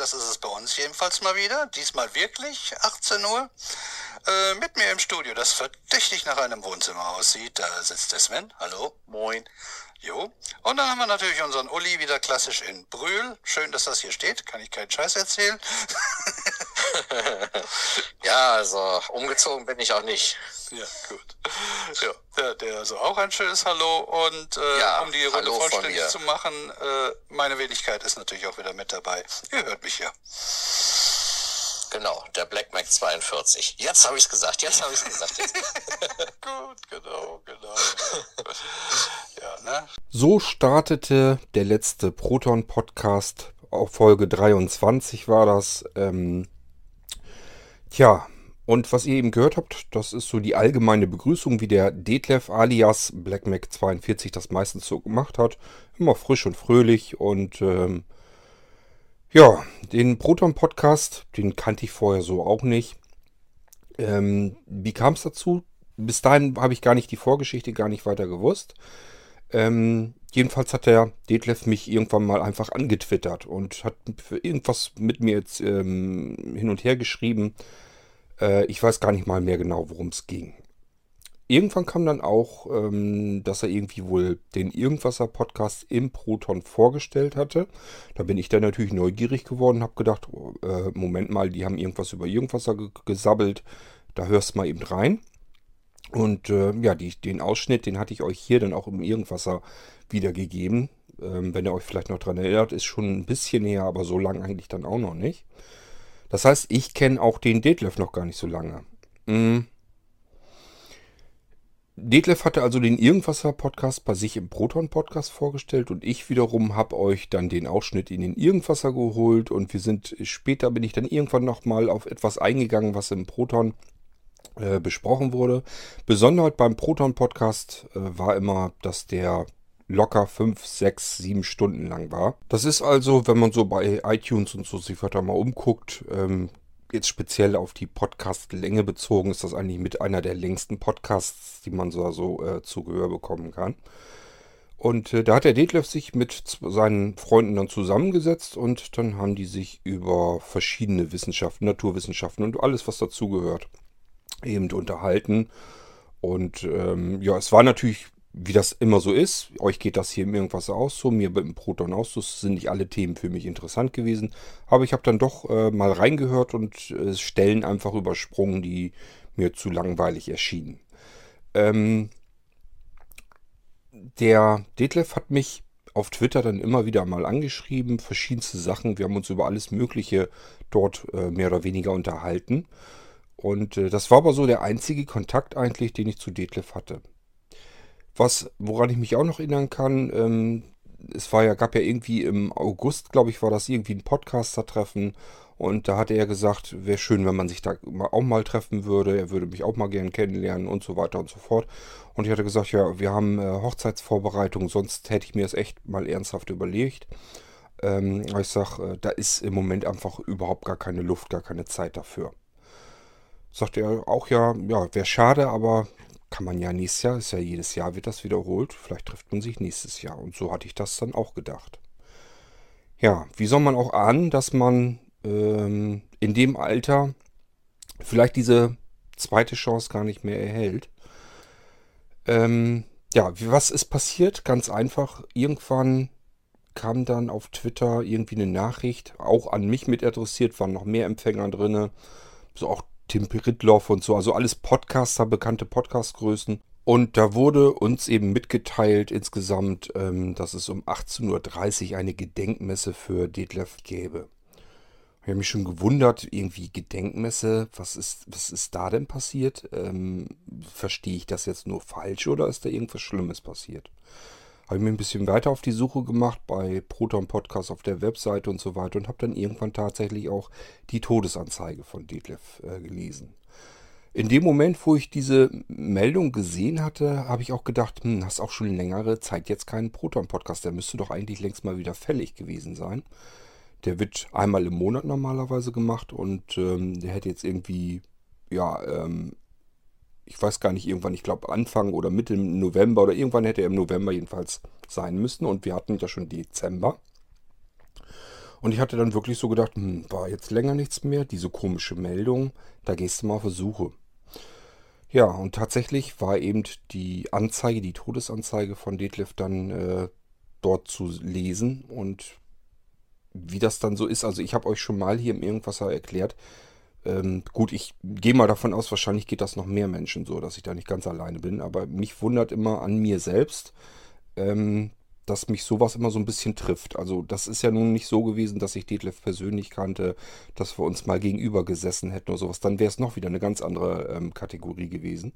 Das ist es bei uns jedenfalls mal wieder. Diesmal wirklich 18 Uhr. Äh, mit mir im Studio, das verdächtig nach einem Wohnzimmer aussieht. Da sitzt der Sven. Hallo. Moin. Jo. Und dann haben wir natürlich unseren Uli wieder klassisch in Brühl. Schön, dass das hier steht. Kann ich keinen Scheiß erzählen. Ja, also umgezogen bin ich auch nicht. Ja, gut. Ja, der, der also auch ein schönes Hallo und äh, Ja, um die Runde vollständig zu machen, äh, meine Wenigkeit ist natürlich auch wieder mit dabei. Ihr hört mich ja. Genau, der Black Mac 42. Jetzt habe ich es gesagt, jetzt habe ich es gesagt. Gut, genau, genau. ja, ne? So startete der letzte Proton-Podcast. Auf Folge 23 war das. Ähm, tja, und was ihr eben gehört habt, das ist so die allgemeine Begrüßung, wie der Detlef alias BlackMac42 das meistens so gemacht hat. Immer frisch und fröhlich und ähm, ja, den Proton-Podcast, den kannte ich vorher so auch nicht. Ähm, wie kam es dazu? Bis dahin habe ich gar nicht die Vorgeschichte gar nicht weiter gewusst. Ähm, jedenfalls hat der Detlef mich irgendwann mal einfach angetwittert und hat für irgendwas mit mir jetzt ähm, hin und her geschrieben. Äh, ich weiß gar nicht mal mehr genau, worum es ging. Irgendwann kam dann auch, ähm, dass er irgendwie wohl den Irgendwasser-Podcast im Proton vorgestellt hatte. Da bin ich dann natürlich neugierig geworden, habe gedacht, oh, äh, Moment mal, die haben irgendwas über Irgendwasser ge gesabbelt. Da hörst mal eben rein. Und äh, ja, die, den Ausschnitt, den hatte ich euch hier dann auch im Irgendwasser wiedergegeben. Ähm, wenn ihr euch vielleicht noch dran erinnert, ist schon ein bisschen her, aber so lang eigentlich dann auch noch nicht. Das heißt, ich kenne auch den Detlef noch gar nicht so lange. Mm. Detlef hatte also den Irgendwasser-Podcast bei sich im Proton-Podcast vorgestellt und ich wiederum habe euch dann den Ausschnitt in den Irgendwasser geholt und wir sind später bin ich dann irgendwann nochmal auf etwas eingegangen, was im Proton äh, besprochen wurde. Besonderheit beim Proton-Podcast äh, war immer, dass der locker 5, 6, 7 Stunden lang war. Das ist also, wenn man so bei iTunes und so sich weiter mal umguckt, ähm, jetzt speziell auf die Podcast-Länge bezogen, ist das eigentlich mit einer der längsten Podcasts, die man so, so äh, zu Gehör bekommen kann. Und äh, da hat der Detlef sich mit seinen Freunden dann zusammengesetzt und dann haben die sich über verschiedene Wissenschaften, Naturwissenschaften und alles, was dazugehört, eben unterhalten. Und ähm, ja, es war natürlich, wie das immer so ist, euch geht das hier im irgendwas aus, so mir im Proton aus, das sind nicht alle Themen für mich interessant gewesen. Aber ich habe dann doch äh, mal reingehört und äh, Stellen einfach übersprungen, die mir zu langweilig erschienen. Ähm, der Detlef hat mich auf Twitter dann immer wieder mal angeschrieben, verschiedenste Sachen. Wir haben uns über alles Mögliche dort äh, mehr oder weniger unterhalten. Und äh, das war aber so der einzige Kontakt eigentlich, den ich zu Detlef hatte. Was, woran ich mich auch noch erinnern kann, ähm, es war ja, gab ja irgendwie im August, glaube ich, war das irgendwie ein Podcaster-Treffen. Und da hatte er gesagt, wäre schön, wenn man sich da auch mal treffen würde. Er würde mich auch mal gern kennenlernen und so weiter und so fort. Und ich hatte gesagt, ja, wir haben äh, Hochzeitsvorbereitung, sonst hätte ich mir das echt mal ernsthaft überlegt. Ähm, ich sage, äh, da ist im Moment einfach überhaupt gar keine Luft, gar keine Zeit dafür. Sagt er auch ja, ja, wäre schade, aber kann man ja nächstes Jahr, ist ja jedes Jahr wird das wiederholt. Vielleicht trifft man sich nächstes Jahr. Und so hatte ich das dann auch gedacht. Ja, wie soll man auch ahnen, dass man ähm, in dem Alter vielleicht diese zweite Chance gar nicht mehr erhält? Ähm, ja, was ist passiert? Ganz einfach. Irgendwann kam dann auf Twitter irgendwie eine Nachricht, auch an mich mit adressiert, waren noch mehr Empfänger drinne, so auch Tim Ritloff und so, also alles Podcaster, bekannte Podcastgrößen. Und da wurde uns eben mitgeteilt insgesamt, ähm, dass es um 18.30 Uhr eine Gedenkmesse für Detlef gäbe. Ich habe mich schon gewundert, irgendwie Gedenkmesse, was ist, was ist da denn passiert? Ähm, verstehe ich das jetzt nur falsch oder ist da irgendwas Schlimmes passiert? Habe ich mir ein bisschen weiter auf die Suche gemacht bei Proton Podcast auf der Webseite und so weiter und habe dann irgendwann tatsächlich auch die Todesanzeige von Detlef äh, gelesen. In dem Moment, wo ich diese Meldung gesehen hatte, habe ich auch gedacht, hm, hast auch schon längere Zeit jetzt keinen Proton-Podcast. Der müsste doch eigentlich längst mal wieder fällig gewesen sein. Der wird einmal im Monat normalerweise gemacht und ähm, der hätte jetzt irgendwie, ja, ähm, ich weiß gar nicht, irgendwann, ich glaube Anfang oder Mitte November oder irgendwann hätte er im November jedenfalls sein müssen und wir hatten ja schon Dezember. Und ich hatte dann wirklich so gedacht, hm, war jetzt länger nichts mehr, diese komische Meldung, da gehst du mal auf Versuche. Ja, und tatsächlich war eben die Anzeige, die Todesanzeige von Detlef dann äh, dort zu lesen. Und wie das dann so ist, also ich habe euch schon mal hier im Irgendwasser erklärt, ähm, gut, ich gehe mal davon aus, wahrscheinlich geht das noch mehr Menschen so, dass ich da nicht ganz alleine bin. Aber mich wundert immer an mir selbst, ähm, dass mich sowas immer so ein bisschen trifft. Also das ist ja nun nicht so gewesen, dass ich Detlef persönlich kannte, dass wir uns mal gegenüber gesessen hätten oder sowas. Dann wäre es noch wieder eine ganz andere ähm, Kategorie gewesen.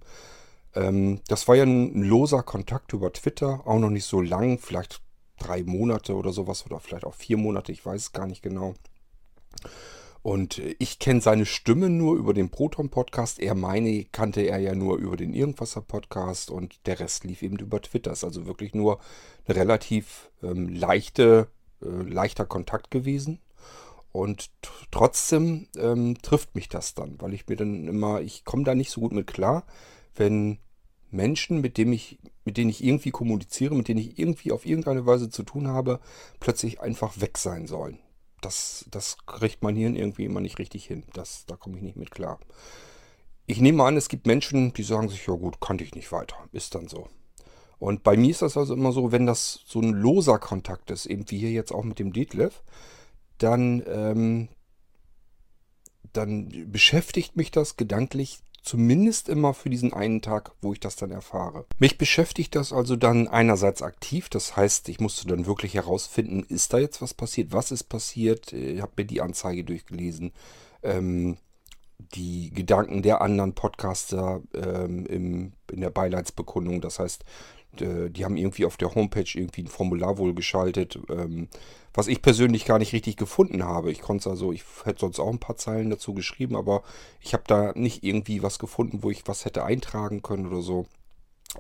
Ähm, das war ja ein loser Kontakt über Twitter, auch noch nicht so lang, vielleicht drei Monate oder sowas oder vielleicht auch vier Monate, ich weiß es gar nicht genau. Und ich kenne seine Stimme nur über den Proton-Podcast. Er meine kannte er ja nur über den Irgendwasser-Podcast und der Rest lief eben über Twitter. Ist also wirklich nur eine relativ ähm, leichte, äh, leichter Kontakt gewesen. Und trotzdem ähm, trifft mich das dann, weil ich mir dann immer, ich komme da nicht so gut mit klar, wenn Menschen, mit denen ich, mit denen ich irgendwie kommuniziere, mit denen ich irgendwie auf irgendeine Weise zu tun habe, plötzlich einfach weg sein sollen das, das kriegt mein Hirn irgendwie immer nicht richtig hin. Das, da komme ich nicht mit klar. Ich nehme an, es gibt Menschen, die sagen sich, ja gut, kannte ich nicht weiter. Ist dann so. Und bei mir ist das also immer so, wenn das so ein loser Kontakt ist, eben wie hier jetzt auch mit dem Detlef, dann, ähm, dann beschäftigt mich das gedanklich Zumindest immer für diesen einen Tag, wo ich das dann erfahre. Mich beschäftigt das also dann einerseits aktiv, das heißt, ich musste dann wirklich herausfinden, ist da jetzt was passiert, was ist passiert, ich habe mir die Anzeige durchgelesen, ähm, die Gedanken der anderen Podcaster ähm, im, in der Beileidsbekundung, das heißt, die haben irgendwie auf der Homepage irgendwie ein Formular wohl geschaltet, ähm, was ich persönlich gar nicht richtig gefunden habe. Ich konnte also, ich hätte sonst auch ein paar Zeilen dazu geschrieben, aber ich habe da nicht irgendwie was gefunden, wo ich was hätte eintragen können oder so.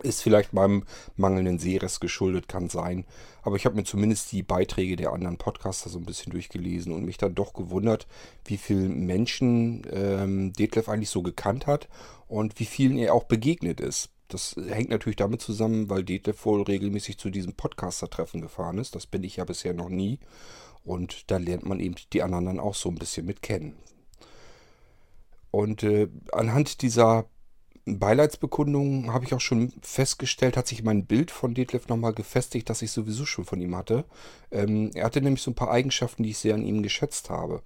Ist vielleicht meinem mangelnden Sehrest geschuldet, kann sein. Aber ich habe mir zumindest die Beiträge der anderen Podcaster so ein bisschen durchgelesen und mich dann doch gewundert, wie viele Menschen ähm, Detlef eigentlich so gekannt hat und wie vielen er auch begegnet ist. Das hängt natürlich damit zusammen, weil Detlef wohl regelmäßig zu diesem Podcaster-Treffen gefahren ist. Das bin ich ja bisher noch nie. Und da lernt man eben die anderen dann auch so ein bisschen mit kennen. Und äh, anhand dieser Beileidsbekundung habe ich auch schon festgestellt, hat sich mein Bild von Detlef nochmal gefestigt, das ich sowieso schon von ihm hatte. Ähm, er hatte nämlich so ein paar Eigenschaften, die ich sehr an ihm geschätzt habe.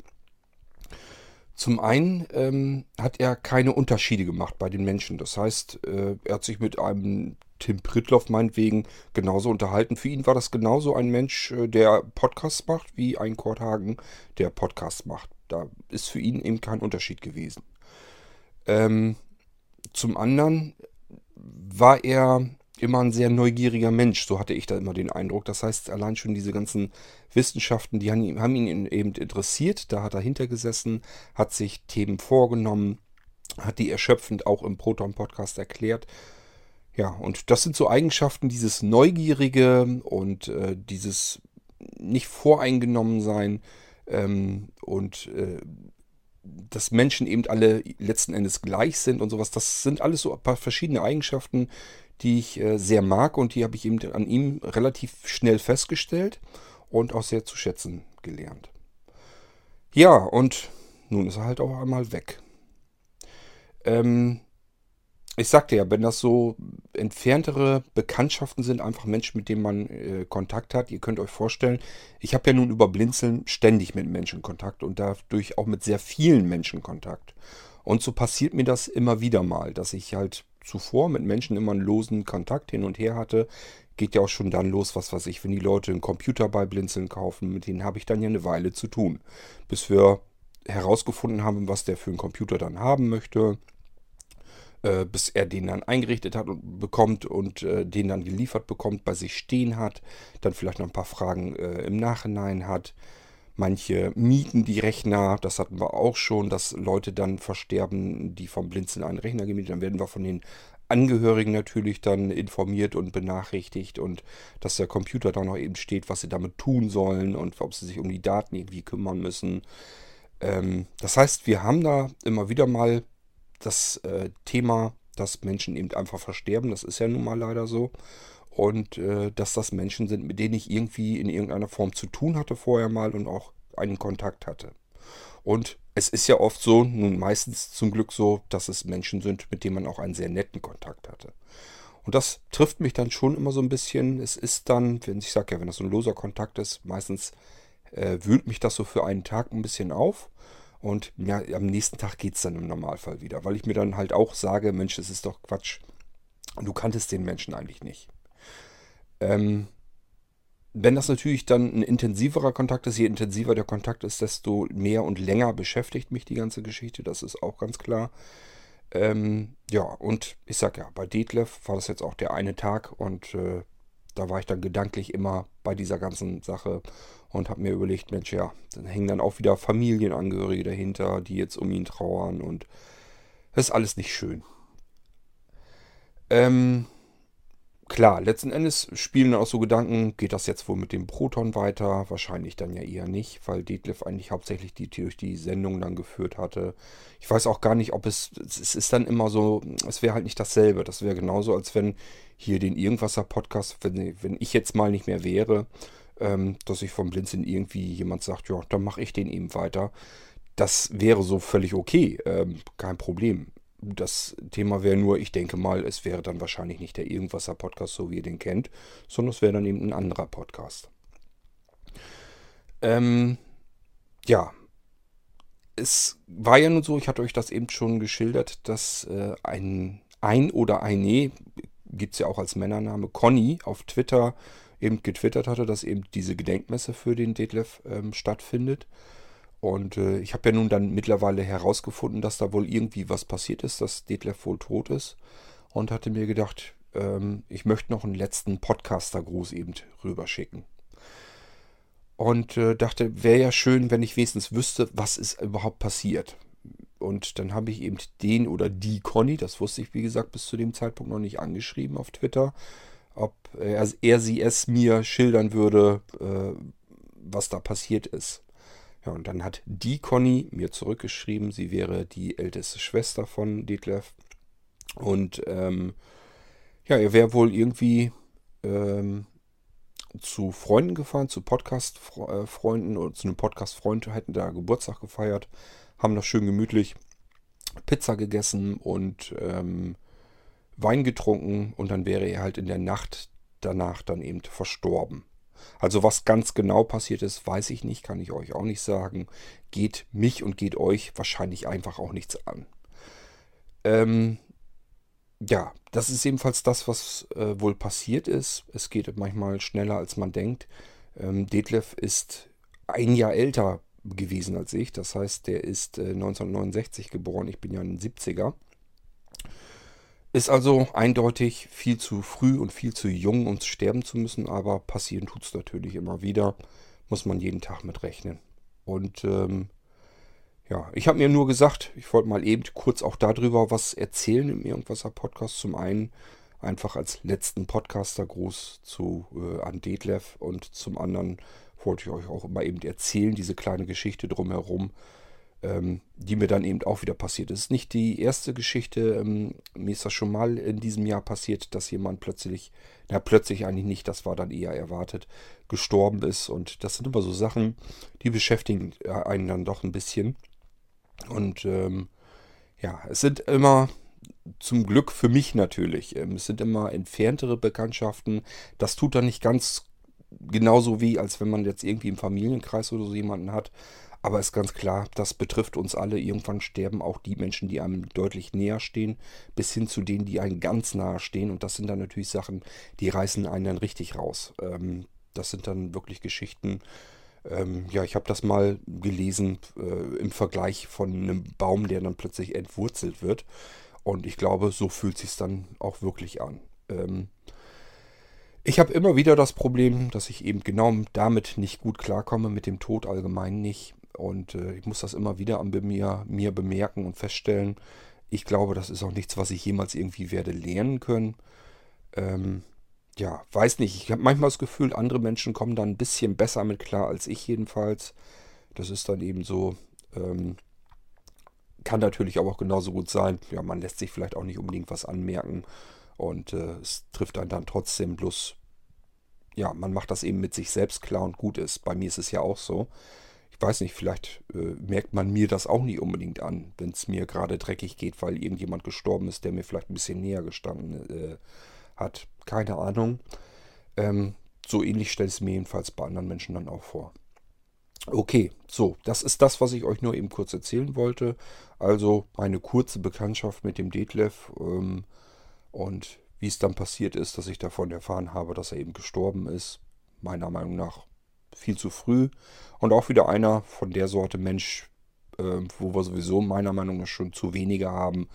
Zum einen ähm, hat er keine Unterschiede gemacht bei den Menschen. Das heißt, äh, er hat sich mit einem Tim Pritloff meinetwegen genauso unterhalten. Für ihn war das genauso ein Mensch, äh, der Podcasts macht, wie ein Kurt Hagen, der Podcasts macht. Da ist für ihn eben kein Unterschied gewesen. Ähm, zum anderen war er immer ein sehr neugieriger Mensch, so hatte ich da immer den Eindruck. Das heißt, allein schon diese ganzen Wissenschaften, die haben ihn eben interessiert. Da hat er hintergesessen, hat sich Themen vorgenommen, hat die erschöpfend auch im Proton-Podcast erklärt. Ja, und das sind so Eigenschaften, dieses Neugierige und äh, dieses nicht voreingenommen sein ähm, und äh, dass Menschen eben alle letzten Endes gleich sind und sowas. Das sind alles so ein paar verschiedene Eigenschaften, die ich äh, sehr mag und die habe ich eben an ihm relativ schnell festgestellt und auch sehr zu schätzen gelernt. Ja, und nun ist er halt auch einmal weg. Ähm, ich sagte ja, wenn das so entferntere Bekanntschaften sind, einfach Menschen, mit denen man äh, Kontakt hat, ihr könnt euch vorstellen, ich habe ja nun über Blinzeln ständig mit Menschen Kontakt und dadurch auch mit sehr vielen Menschen Kontakt. Und so passiert mir das immer wieder mal, dass ich halt zuvor mit Menschen immer einen losen Kontakt hin und her hatte. Geht ja auch schon dann los, was weiß ich, wenn die Leute einen Computer bei Blinzeln kaufen, mit denen habe ich dann ja eine Weile zu tun. Bis wir herausgefunden haben, was der für einen Computer dann haben möchte. Äh, bis er den dann eingerichtet hat und bekommt und äh, den dann geliefert bekommt, bei sich stehen hat, dann vielleicht noch ein paar Fragen äh, im Nachhinein hat. Manche mieten die Rechner, das hatten wir auch schon, dass Leute dann versterben, die vom Blinzeln einen Rechner gemietet haben. werden wir von den Angehörigen natürlich dann informiert und benachrichtigt und dass der Computer da noch eben steht, was sie damit tun sollen und ob sie sich um die Daten irgendwie kümmern müssen. Ähm, das heißt, wir haben da immer wieder mal das äh, Thema, dass Menschen eben einfach versterben. Das ist ja nun mal leider so und äh, dass das Menschen sind, mit denen ich irgendwie in irgendeiner Form zu tun hatte vorher mal und auch einen Kontakt hatte. Und es ist ja oft so, nun meistens zum Glück so, dass es Menschen sind, mit denen man auch einen sehr netten Kontakt hatte. Und das trifft mich dann schon immer so ein bisschen. Es ist dann, wenn ich sage ja, wenn das so ein loser Kontakt ist, meistens äh, wühlt mich das so für einen Tag ein bisschen auf. Und ja, am nächsten Tag geht es dann im Normalfall wieder, weil ich mir dann halt auch sage, Mensch, es ist doch Quatsch. Du kanntest den Menschen eigentlich nicht. Ähm, wenn das natürlich dann ein intensiverer Kontakt ist, je intensiver der Kontakt ist, desto mehr und länger beschäftigt mich die ganze Geschichte. Das ist auch ganz klar. Ähm, ja, und ich sag ja, bei Detlef war das jetzt auch der eine Tag und äh, da war ich dann gedanklich immer bei dieser ganzen Sache und habe mir überlegt, Mensch, ja, dann hängen dann auch wieder Familienangehörige dahinter, die jetzt um ihn trauern und das ist alles nicht schön. Ähm, klar, letzten Endes spielen auch so Gedanken, geht das jetzt wohl mit dem Proton weiter? Wahrscheinlich dann ja eher nicht, weil Detlef eigentlich hauptsächlich die durch die Sendung dann geführt hatte. Ich weiß auch gar nicht, ob es, es ist dann immer so, es wäre halt nicht dasselbe. Das wäre genauso, als wenn hier den Irgendwasser-Podcast, wenn, wenn ich jetzt mal nicht mehr wäre, ähm, dass ich vom Blinzeln irgendwie jemand sagt, ja, dann mache ich den eben weiter. Das wäre so völlig okay, ähm, kein Problem. Das Thema wäre nur, ich denke mal, es wäre dann wahrscheinlich nicht der Irgendwasser-Podcast, so wie ihr den kennt, sondern es wäre dann eben ein anderer Podcast. Ähm, ja, es war ja nun so, ich hatte euch das eben schon geschildert, dass äh, ein ein oder eine, gibt es ja auch als Männername, Conny auf Twitter eben getwittert hatte, dass eben diese Gedenkmesse für den Detlef ähm, stattfindet. Und äh, ich habe ja nun dann mittlerweile herausgefunden, dass da wohl irgendwie was passiert ist, dass Detlef wohl tot ist. Und hatte mir gedacht, ähm, ich möchte noch einen letzten Podcaster-Gruß eben rüberschicken. Und äh, dachte, wäre ja schön, wenn ich wenigstens wüsste, was ist überhaupt passiert. Und dann habe ich eben den oder die Conny, das wusste ich wie gesagt bis zu dem Zeitpunkt noch nicht angeschrieben auf Twitter, ob er, er sie es mir schildern würde, äh, was da passiert ist. Ja, und dann hat die Conny mir zurückgeschrieben, sie wäre die älteste Schwester von Detlef. Und ähm, ja, er wäre wohl irgendwie ähm, zu Freunden gefahren, zu Podcast-Freunden oder zu einem Podcast-Freund, hätten da Geburtstag gefeiert, haben da schön gemütlich Pizza gegessen und ähm, Wein getrunken und dann wäre er halt in der Nacht danach dann eben verstorben. Also was ganz genau passiert ist, weiß ich nicht, kann ich euch auch nicht sagen. Geht mich und geht euch wahrscheinlich einfach auch nichts an. Ähm, ja, das ist ebenfalls das, was äh, wohl passiert ist. Es geht manchmal schneller, als man denkt. Ähm, Detlef ist ein Jahr älter gewesen als ich. Das heißt, der ist äh, 1969 geboren. Ich bin ja ein 70er. Ist also eindeutig viel zu früh und viel zu jung, um sterben zu müssen, aber passieren tut es natürlich immer wieder. Muss man jeden Tag mit rechnen. Und ähm, ja, ich habe mir nur gesagt, ich wollte mal eben kurz auch darüber was erzählen im Irgendwasser Podcast. Zum einen einfach als letzten Podcaster-Gruß zu äh, an Detlef und zum anderen wollte ich euch auch immer eben erzählen, diese kleine Geschichte drumherum, ähm, die mir dann eben auch wieder passiert. Es ist nicht die erste Geschichte. Ähm, mir ist das schon mal in diesem Jahr passiert, dass jemand plötzlich, na plötzlich eigentlich nicht, das war dann eher erwartet, gestorben ist. Und das sind immer so Sachen, die beschäftigen äh, einen dann doch ein bisschen. Und ähm, ja, es sind immer zum Glück für mich natürlich. Ähm, es sind immer entferntere Bekanntschaften. Das tut dann nicht ganz genauso weh, als wenn man jetzt irgendwie im Familienkreis oder so jemanden hat. Aber ist ganz klar, das betrifft uns alle. Irgendwann sterben auch die Menschen, die einem deutlich näher stehen, bis hin zu denen, die einem ganz nahe stehen. Und das sind dann natürlich Sachen, die reißen einen dann richtig raus. Ähm, das sind dann wirklich Geschichten. Ähm, ja, ich habe das mal gelesen äh, im Vergleich von einem Baum, der dann plötzlich entwurzelt wird. Und ich glaube, so fühlt sich dann auch wirklich an. Ähm, ich habe immer wieder das Problem, dass ich eben genau damit nicht gut klarkomme, mit dem Tod allgemein nicht. Und äh, ich muss das immer wieder an mir, mir bemerken und feststellen. Ich glaube, das ist auch nichts, was ich jemals irgendwie werde lernen können. Ähm, ja, weiß nicht. Ich habe manchmal das Gefühl, andere Menschen kommen da ein bisschen besser mit klar als ich jedenfalls. Das ist dann eben so. Ähm, kann natürlich aber auch genauso gut sein. Ja, man lässt sich vielleicht auch nicht unbedingt was anmerken. Und äh, es trifft einen dann trotzdem bloß. Ja, man macht das eben mit sich selbst klar und gut ist. Bei mir ist es ja auch so weiß nicht, vielleicht äh, merkt man mir das auch nicht unbedingt an, wenn es mir gerade dreckig geht, weil irgendjemand gestorben ist, der mir vielleicht ein bisschen näher gestanden äh, hat. Keine Ahnung. Ähm, so ähnlich stellt es mir jedenfalls bei anderen Menschen dann auch vor. Okay, so, das ist das, was ich euch nur eben kurz erzählen wollte. Also meine kurze Bekanntschaft mit dem Detlef ähm, und wie es dann passiert ist, dass ich davon erfahren habe, dass er eben gestorben ist. Meiner Meinung nach viel zu früh. Und auch wieder einer von der Sorte Mensch, äh, wo wir sowieso meiner Meinung nach schon zu wenige haben.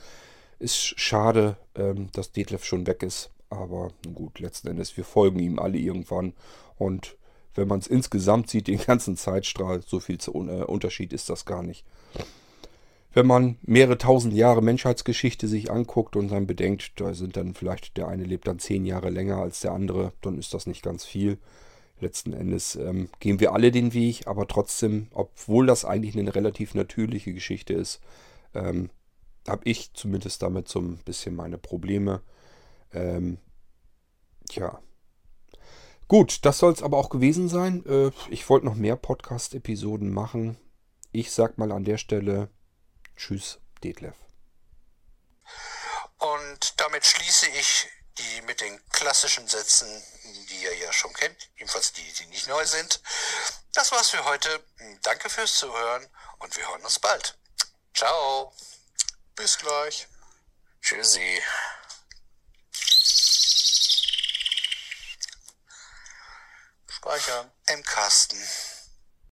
Ist schade, ähm, dass Detlef schon weg ist. Aber gut, letzten Endes, wir folgen ihm alle irgendwann. Und wenn man es insgesamt sieht, den ganzen Zeitstrahl, so viel zu, äh, Unterschied ist das gar nicht. Wenn man mehrere tausend Jahre Menschheitsgeschichte sich anguckt und dann bedenkt, da sind dann vielleicht, der eine lebt dann zehn Jahre länger als der andere, dann ist das nicht ganz viel. Letzten Endes ähm, gehen wir alle den Weg, aber trotzdem, obwohl das eigentlich eine relativ natürliche Geschichte ist, ähm, habe ich zumindest damit so ein bisschen meine Probleme. Ähm, tja. Gut, das soll es aber auch gewesen sein. Äh, ich wollte noch mehr Podcast-Episoden machen. Ich sag mal an der Stelle Tschüss, Detlef. Und damit schließe ich die mit den klassischen Sätzen, die ihr ja schon kennt, jedenfalls die, die nicht neu sind. Das war's für heute. Danke fürs Zuhören und wir hören uns bald. Ciao. Bis gleich. Tschüssi. Speichern. Im Kasten.